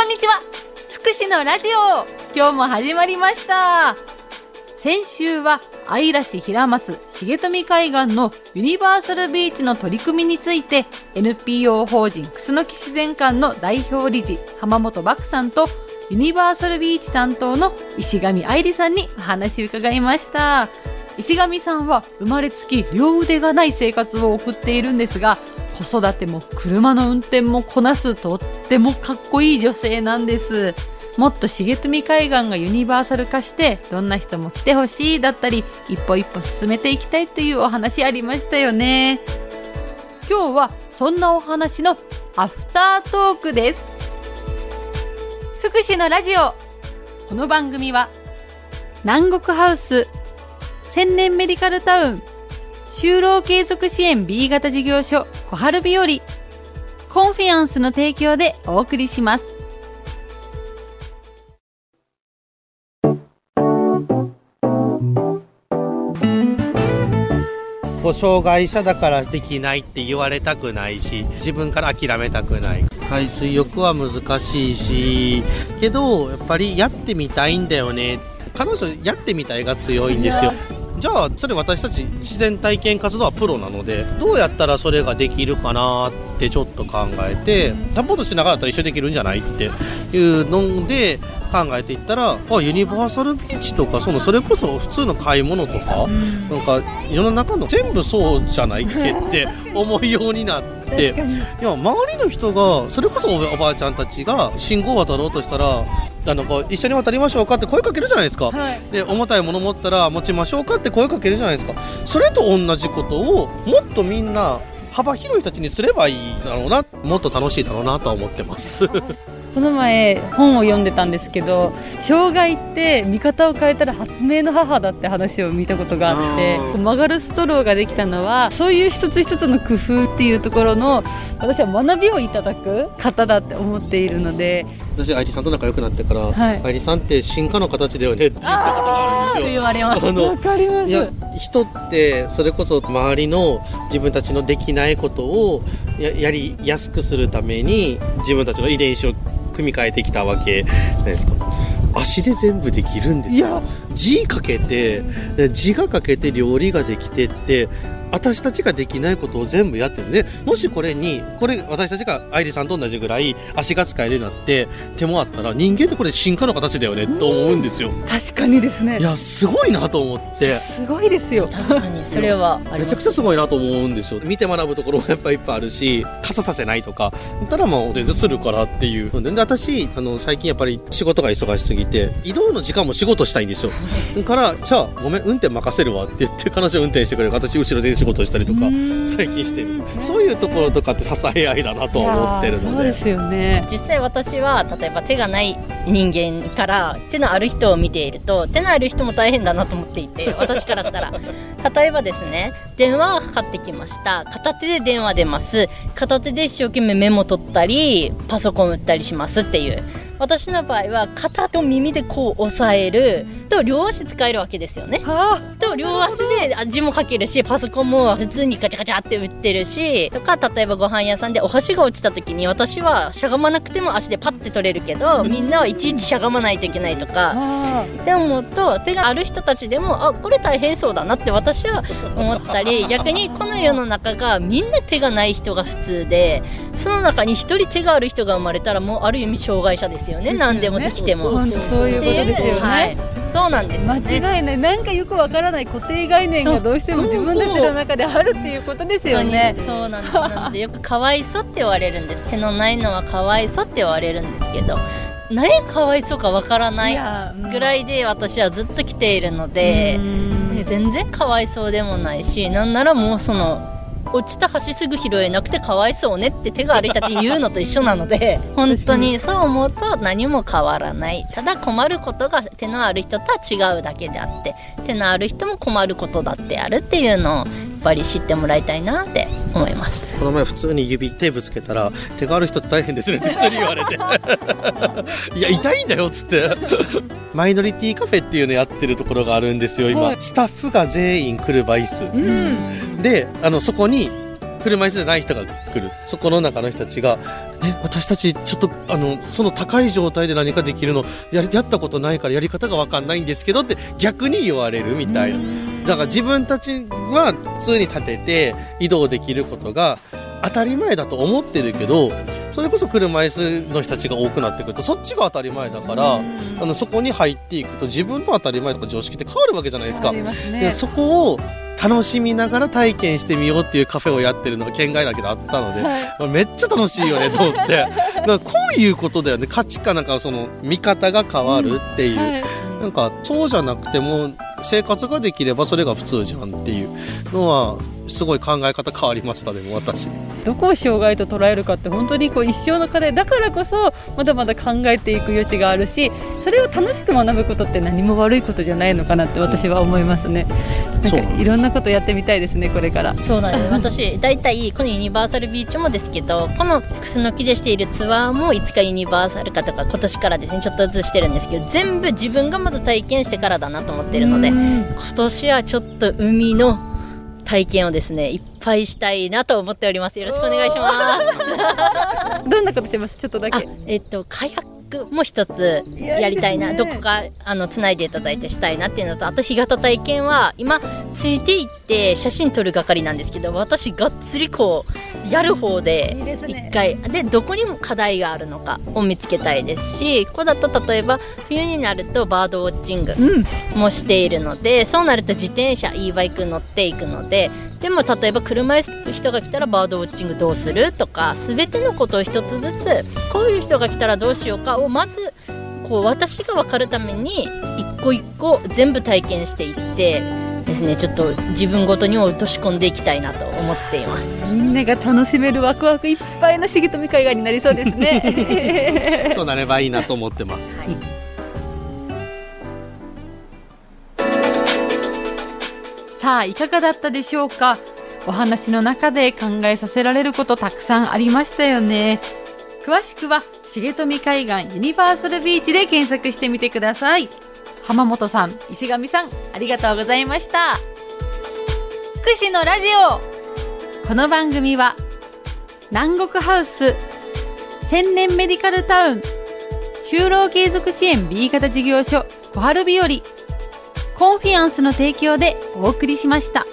こんにちは。福祉のラジオ。今日も始まりました。先週は愛ら市平松重富海岸のユニバーサルビーチの取り組みについて NPO 法人楠木自然館の代表理事浜本漠さんとユニバーサルビーチ担当の石上愛理さんにお話を伺いました。石上さんは生まれつき両腕がない生活を送っているんですが子育ても車の運転もこなすとってもかっこいい女性なんです。もっと重富海岸がユニバーサル化してどんな人も来てほしいだったり一歩一歩進めていきたいというお話ありましたよね。今日はそんなお話のアフタートークです。福祉のラジオ。この番組は南国ハウス千年メディカルタウン就労継続支援 B 型事業所小春日和。コンフィアンスの提供でお送りします。障害者だからできないって言われたくないし自分から諦めたくない。海水浴は難しいしけどやっぱりやってみたいんだよね。彼女やってみたいが強いんですよ。じゃあそれ私たち自然体験活動はプロなのでどうやったらそれができるかなってちょっと考えてサポートしながらだったら一緒にできるんじゃないっていうので考えていったらあユニバーサルビーチとかそのそれこそ普通の買い物とか、なんか世の中の全部そうじゃないっけって 思うようになって。いや周りの人がそれこそおばあちゃんたちが信号渡ろうとしたらあのこう一緒に渡りましょうかって声かけるじゃないですか、はい、で重たいもの持ったら持ちましょうかって声かけるじゃないですか。それと同じことをもっとみんな幅広い人たちにすればいいだろうなもっと楽しいだろうなとは思ってます。この前本を読んでたんですけど障害って見方を変えたら発明の母だって話を見たことがあって曲がるストローができたのはそういう一つ一つの工夫っていうところの私は学びをいただく方だって思っているので私愛理さんと仲良くなってから、はい、愛理さんって進化の形だよねって言ったことがあるんですよ。言われますわかります。いや人ってそれこそ周りの自分たちのできないことをややりやすくするために自分たちの遺伝子を組み替えてきたわけですか。足で全部できるんですよ。字かけて字がかけて料理ができてって私たちができないことを全部やってるねもしこれにこれ私たちが愛理さんと同じぐらい足が使えるようになって手もあったら人間ってこれ進化の形だよねと思うんですよ。確かにですね。いやすごいなと思って。すごいですよ。確かにそれはめちゃくちゃすごいなと思うんですよ。見て学ぶところもやっぱりいっぱいあるし傘させないとか。たらもう全然するからっていう。で私あの最近やっぱり仕事が忙しすぎて移動の時間も仕事したいんですよ。だからじゃあごめん運転任せるわって言って彼女運転してくれる。私後ろで仕事したりとか最近してる。そういうところとかって支え合いだなと思ってるので。そうですよね。実際私は例えば手がない人間から手のある人を見ていると手のある人も大変だなと思っていて 私からしたら。例えばですね電話がかかってきました。片手で電話出ます。片手で一生懸命メモ取ったりパソコン打ったりしますっていう私の場合は肩と耳でこう押さえると両足使えるわけですよね。と両足で字も書けるしパソコンも普通にガチャガチャって打ってるしとか例えばご飯屋さんでお箸が落ちた時に私はしゃがまなくても足でパッて取れるけどみんなはいちいちしゃがまないといけないとか。って思うと手がある人たちでもあこれ大変そうだなって私は思ったり 逆にこの世の中がみんな手がない人が普通でその中に1人手がある人が生まれたらもうある意味障害者ですよよね。何でもできても。そういうことですよね、はい、そうなんです、ね、間違いない。なんかよくわからない固定概念がどうしても自分たちの中であるっていうことですよね。そうなんです。なのでよくかわいそうって言われるんです。手のないのはかわいそうって言われるんですけど何かわいそうかわからないぐらいで私はずっと来ているので全然かわいそうでもないしなんならもうその落ちた橋すぐ拾えなくてかわいそうねって手が悪いたち言うのと一緒なので 本当にそう思うと何も変わらない。ただ困ることが手のある人とは違うだけであって手のある人も困ることだってあるっていうのをぱり知ってもらいたいなって思います。この前普通に指手ぶつけたら手がある人って大変ですねって普通に言われて。いや痛いんだよっつって。マイノリティカフェっていうのやってるところがあるんですよ今、はい、スタッフが全員車椅子、うん。であのそこに車椅子じゃない人が来る。そこの中の人たちが「え私たちちょっとあのその高い状態で何かできるの？ややったことないからやり方が分かんないんですけど」って逆に言われるみたいなだから自分たちは普通に立てて移動できることが当たり前だと思ってるけどそれこそ車椅子の人たちが多くなってくるとそっちが当たり前だからあのそこに入っていくと自分の当たり前とか常識って変わるわけじゃないですか。でそこを楽しみながら体験してみようっていうカフェをやってるのが県外だけであったので、はい、めっちゃ楽しいよねと思って。かこういうことだよね。価値観なんかその見方が変わるっていう、うんはい、なんかそうじゃなくても生活ができればそれが普通じゃんっていうのはすごい考え方変わりましたでも私。どこを障害と捉えるかって本当にこう一生の課題だからこそまだまだ考えていく余地があるしそれを楽しく学ぶことって何も悪いことじゃないのかなって私は思いますね。なんかいろんなことやってみたいですねこれから。そうなんです。私大体このユニバーサルビーチもですけどこのクスノキでしているツアーもいつかユニバーサル化とか今年からですねちょっとずつしてるんですけど全部自分がまず体験してからだなと思ってるので今年はちょっと海の体験をですねいっぱいしたいなと思っております。よろしくお願いします。どんなことします？ちょっとだけ。えっとカヤックも一つやりたいな、ね、どこかあのつないでいただいてしたいなっていうのとあと干潟体験は今ついていって写真撮る係なんですけど私がっつりこうやる方で一回でどこにも課題があるのかを見つけたいですしここだと例えば冬になるとバードウォッチングもしているので、うん、そうなると自転車 e バイク乗っていくのででも例えば車椅子の人が来たらバードウォッチングどうするとか全てのことを一つずつこういう人が来たらどうしようかをまずこう私が分かるために一個一個全部体験していってですね。ちょっと自分ごとにも落とし込んでいきたいなと思っています。みんなが楽しめるワクワクいっぱいの重富海岸になりそうですね。そうなればいいなと思ってます、はい。さあいかがだったでしょうか？お話の中で考えさせられることたくさんありましたよね。詳しくは重富海岸ユニバーサルビーチで検索してみてください浜本さん石上さんありがとうございました福祉のラジオこの番組は南国ハウス千年メディカルタウン就労継続支援 B 型事業所小春日和コンフィアンスの提供でお送りしました。